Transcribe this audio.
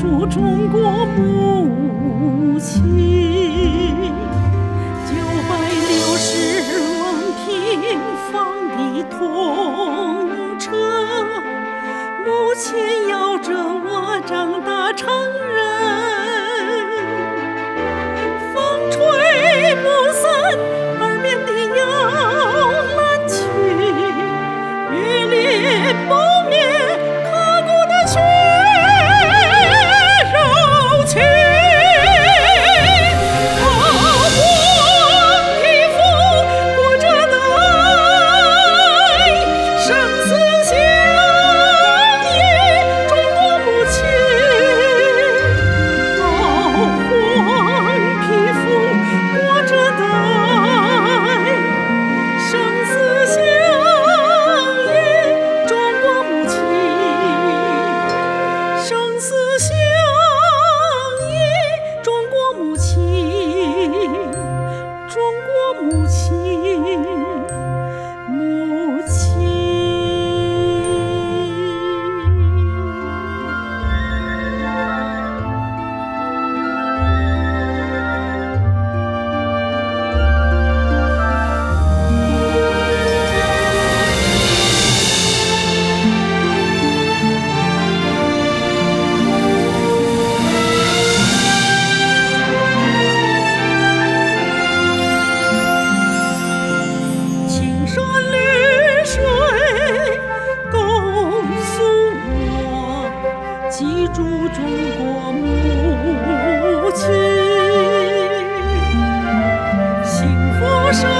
祝中国母亲。九百六十万平方的通车，母亲摇着我长大成人。祝中国母亲。幸福生